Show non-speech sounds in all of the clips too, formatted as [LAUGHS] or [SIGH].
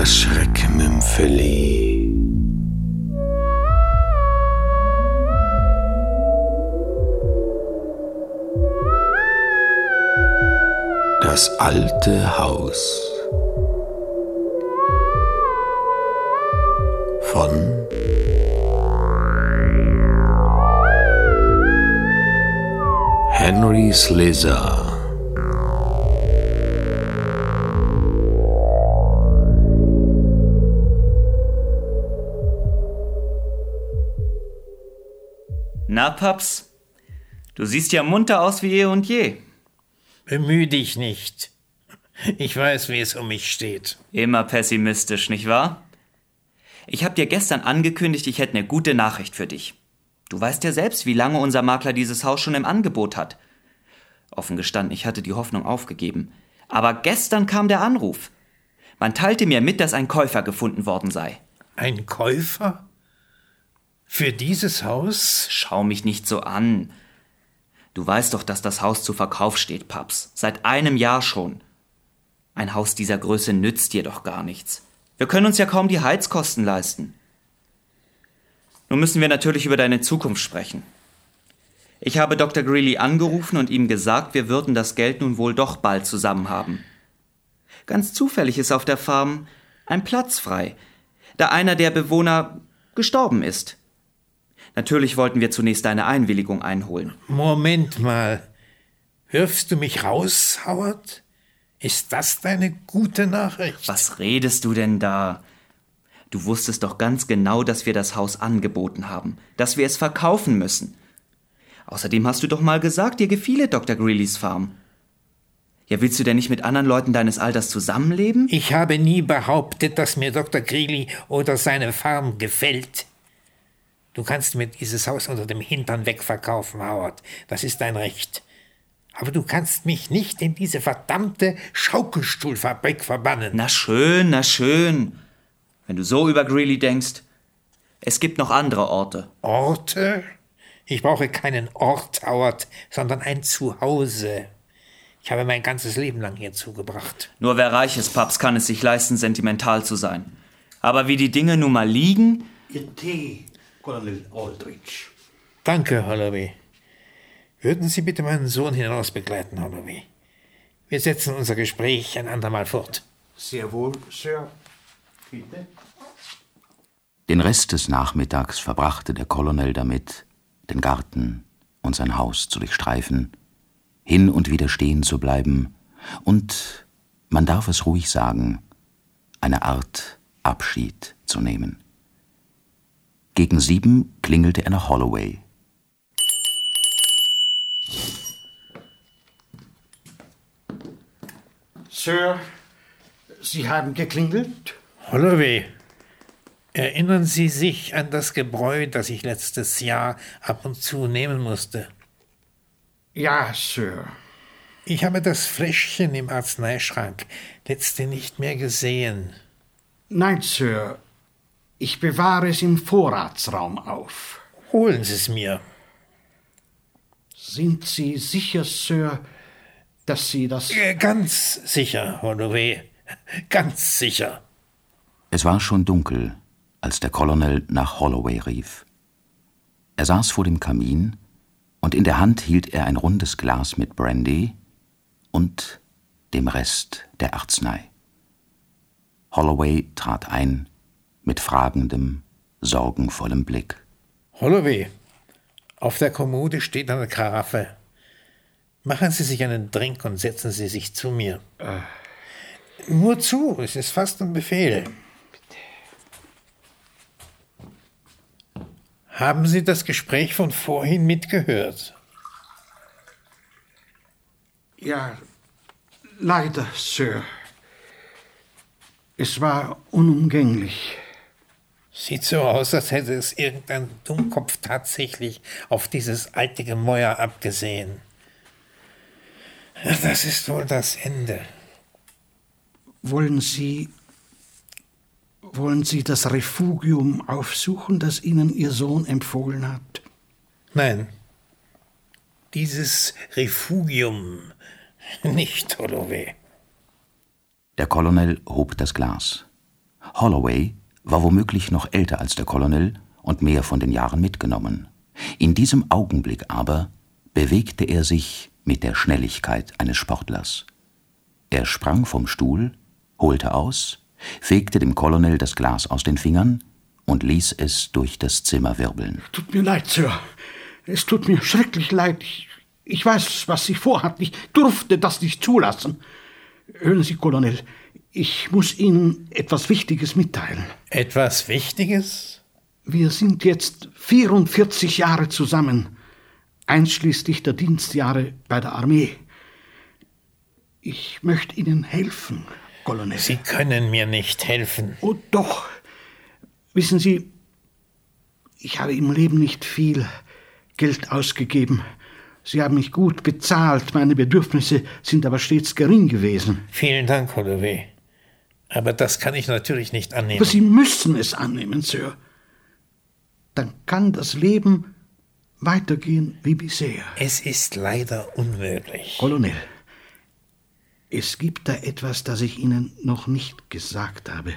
das Schreckmümpfeli. Das alte Haus von Henry Slizzer Na, Paps, du siehst ja munter aus wie eh und je. Bemühe dich nicht. Ich weiß, wie es um mich steht. Immer pessimistisch, nicht wahr? Ich hab dir gestern angekündigt, ich hätte eine gute Nachricht für dich. Du weißt ja selbst, wie lange unser Makler dieses Haus schon im Angebot hat. Offen gestanden, ich hatte die Hoffnung aufgegeben. Aber gestern kam der Anruf. Man teilte mir mit, dass ein Käufer gefunden worden sei. Ein Käufer? Für dieses Haus? Schau mich nicht so an. Du weißt doch, dass das Haus zu Verkauf steht, Paps. Seit einem Jahr schon. Ein Haus dieser Größe nützt dir doch gar nichts. Wir können uns ja kaum die Heizkosten leisten. Nun müssen wir natürlich über deine Zukunft sprechen. Ich habe Dr. Greeley angerufen und ihm gesagt, wir würden das Geld nun wohl doch bald zusammen haben. Ganz zufällig ist auf der Farm ein Platz frei, da einer der Bewohner gestorben ist. Natürlich wollten wir zunächst deine Einwilligung einholen. Moment mal. Wirfst du mich raus, Howard? Ist das deine gute Nachricht? Was redest du denn da? Du wusstest doch ganz genau, dass wir das Haus angeboten haben, dass wir es verkaufen müssen. Außerdem hast du doch mal gesagt, dir gefiele Dr. Greelys Farm. Ja, willst du denn nicht mit anderen Leuten deines Alters zusammenleben? Ich habe nie behauptet, dass mir Dr. Greeley oder seine Farm gefällt. Du kannst mir dieses Haus unter dem Hintern wegverkaufen, Howard. Das ist dein Recht. Aber du kannst mich nicht in diese verdammte Schaukelstuhlfabrik verbannen. Na schön, na schön. Wenn du so über Greeley denkst. Es gibt noch andere Orte. Orte? Ich brauche keinen Ort, Howard, sondern ein Zuhause. Ich habe mein ganzes Leben lang hier zugebracht. Nur wer reich ist, Paps, kann es sich leisten, sentimental zu sein. Aber wie die Dinge nun mal liegen. Ihr Tee, Colonel Aldrich. Danke, Holloway. Würden Sie bitte meinen Sohn hinaus begleiten, Holloway? Wir setzen unser Gespräch ein andermal fort. Sehr wohl, Sir. Bitte. Den Rest des Nachmittags verbrachte der Colonel damit, den Garten und sein Haus zu durchstreifen, hin und wieder stehen zu bleiben und, man darf es ruhig sagen, eine Art Abschied zu nehmen. Gegen sieben klingelte er nach Holloway. Sir, Sie haben geklingelt? Holloway, erinnern Sie sich an das Gebräu, das ich letztes Jahr ab und zu nehmen musste? Ja, Sir. Ich habe das Fläschchen im Arzneischrank letzte nicht mehr gesehen. Nein, Sir. Ich bewahre es im Vorratsraum auf. Holen Sie es mir. Sind Sie sicher, Sir, dass Sie das. Äh, Ganz sicher, Holloway. Ganz sicher. Es war schon dunkel, als der Colonel nach Holloway rief. Er saß vor dem Kamin und in der Hand hielt er ein rundes Glas mit Brandy und dem Rest der Arznei. Holloway trat ein mit fragendem, sorgenvollem Blick. Holloway, auf der Kommode steht eine Karaffe. Machen Sie sich einen Drink und setzen Sie sich zu mir. Nur zu, es ist fast ein Befehl. Haben Sie das Gespräch von vorhin mitgehört? Ja, leider, Sir. Es war unumgänglich. Sieht so aus, als hätte es irgendein Dummkopf tatsächlich auf dieses alte Gemäuer abgesehen. Das ist wohl das Ende. Wollen Sie. Wollen Sie das Refugium aufsuchen, das Ihnen Ihr Sohn empfohlen hat? Nein. Dieses Refugium [LAUGHS] nicht, Holloway. Der Colonel hob das Glas. Holloway war womöglich noch älter als der Colonel und mehr von den Jahren mitgenommen. In diesem Augenblick aber bewegte er sich mit der Schnelligkeit eines Sportlers. Er sprang vom Stuhl, holte aus, fegte dem Colonel das Glas aus den Fingern und ließ es durch das Zimmer wirbeln. Tut mir leid, Sir. Es tut mir schrecklich leid. Ich, ich weiß, was Sie vorhatten. Ich durfte das nicht zulassen. Hören Sie, Colonel, ich muss Ihnen etwas Wichtiges mitteilen. Etwas Wichtiges? Wir sind jetzt 44 Jahre zusammen, einschließlich der Dienstjahre bei der Armee. Ich möchte Ihnen helfen, Colonel. Sie können mir nicht helfen. Oh doch. Wissen Sie, ich habe im Leben nicht viel Geld ausgegeben. Sie haben mich gut bezahlt, meine Bedürfnisse sind aber stets gering gewesen. Vielen Dank, Holloway. Aber das kann ich natürlich nicht annehmen. Aber Sie müssen es annehmen, Sir. Dann kann das Leben weitergehen wie bisher. Es ist leider unmöglich. Colonel, es gibt da etwas, das ich Ihnen noch nicht gesagt habe.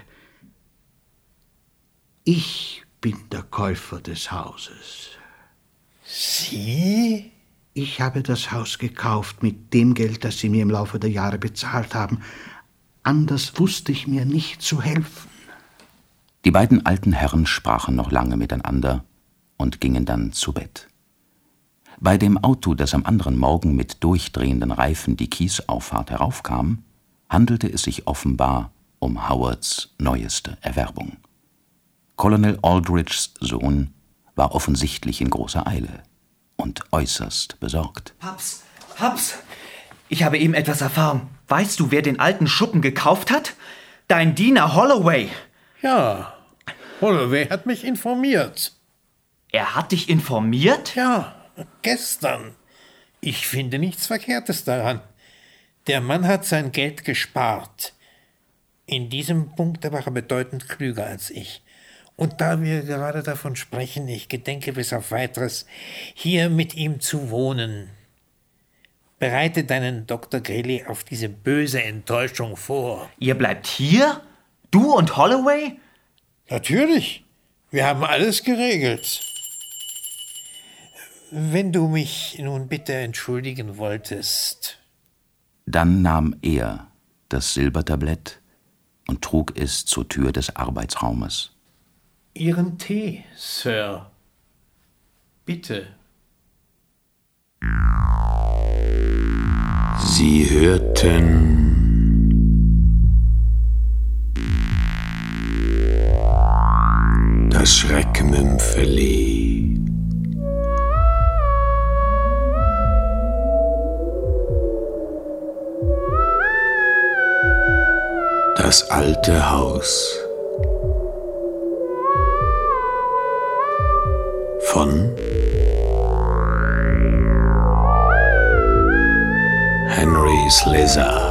Ich bin der Käufer des Hauses. Sie? Ich habe das Haus gekauft mit dem Geld, das Sie mir im Laufe der Jahre bezahlt haben. Anders wusste ich mir nicht zu helfen. Die beiden alten Herren sprachen noch lange miteinander und gingen dann zu Bett. Bei dem Auto, das am anderen Morgen mit durchdrehenden Reifen die Kiesauffahrt heraufkam, handelte es sich offenbar um Howards neueste Erwerbung. Colonel Aldrichs Sohn war offensichtlich in großer Eile und äußerst besorgt. Paps, Paps, ich habe eben etwas erfahren. Weißt du, wer den alten Schuppen gekauft hat? Dein Diener Holloway. Ja, Holloway hat mich informiert. Er hat dich informiert? Ja, gestern. Ich finde nichts Verkehrtes daran. Der Mann hat sein Geld gespart. In diesem Punkt war er bedeutend klüger als ich. Und da wir gerade davon sprechen, ich gedenke bis auf weiteres, hier mit ihm zu wohnen. Bereite deinen Dr. Greeley auf diese böse Enttäuschung vor. Ihr bleibt hier? Du und Holloway? Natürlich. Wir haben alles geregelt. Wenn du mich nun bitte entschuldigen wolltest. Dann nahm er das Silbertablett und trug es zur Tür des Arbeitsraumes. Ihren Tee, Sir. Bitte. Sie hörten das Schreckmümpfeli. Das alte Haus von Henry Slizzer.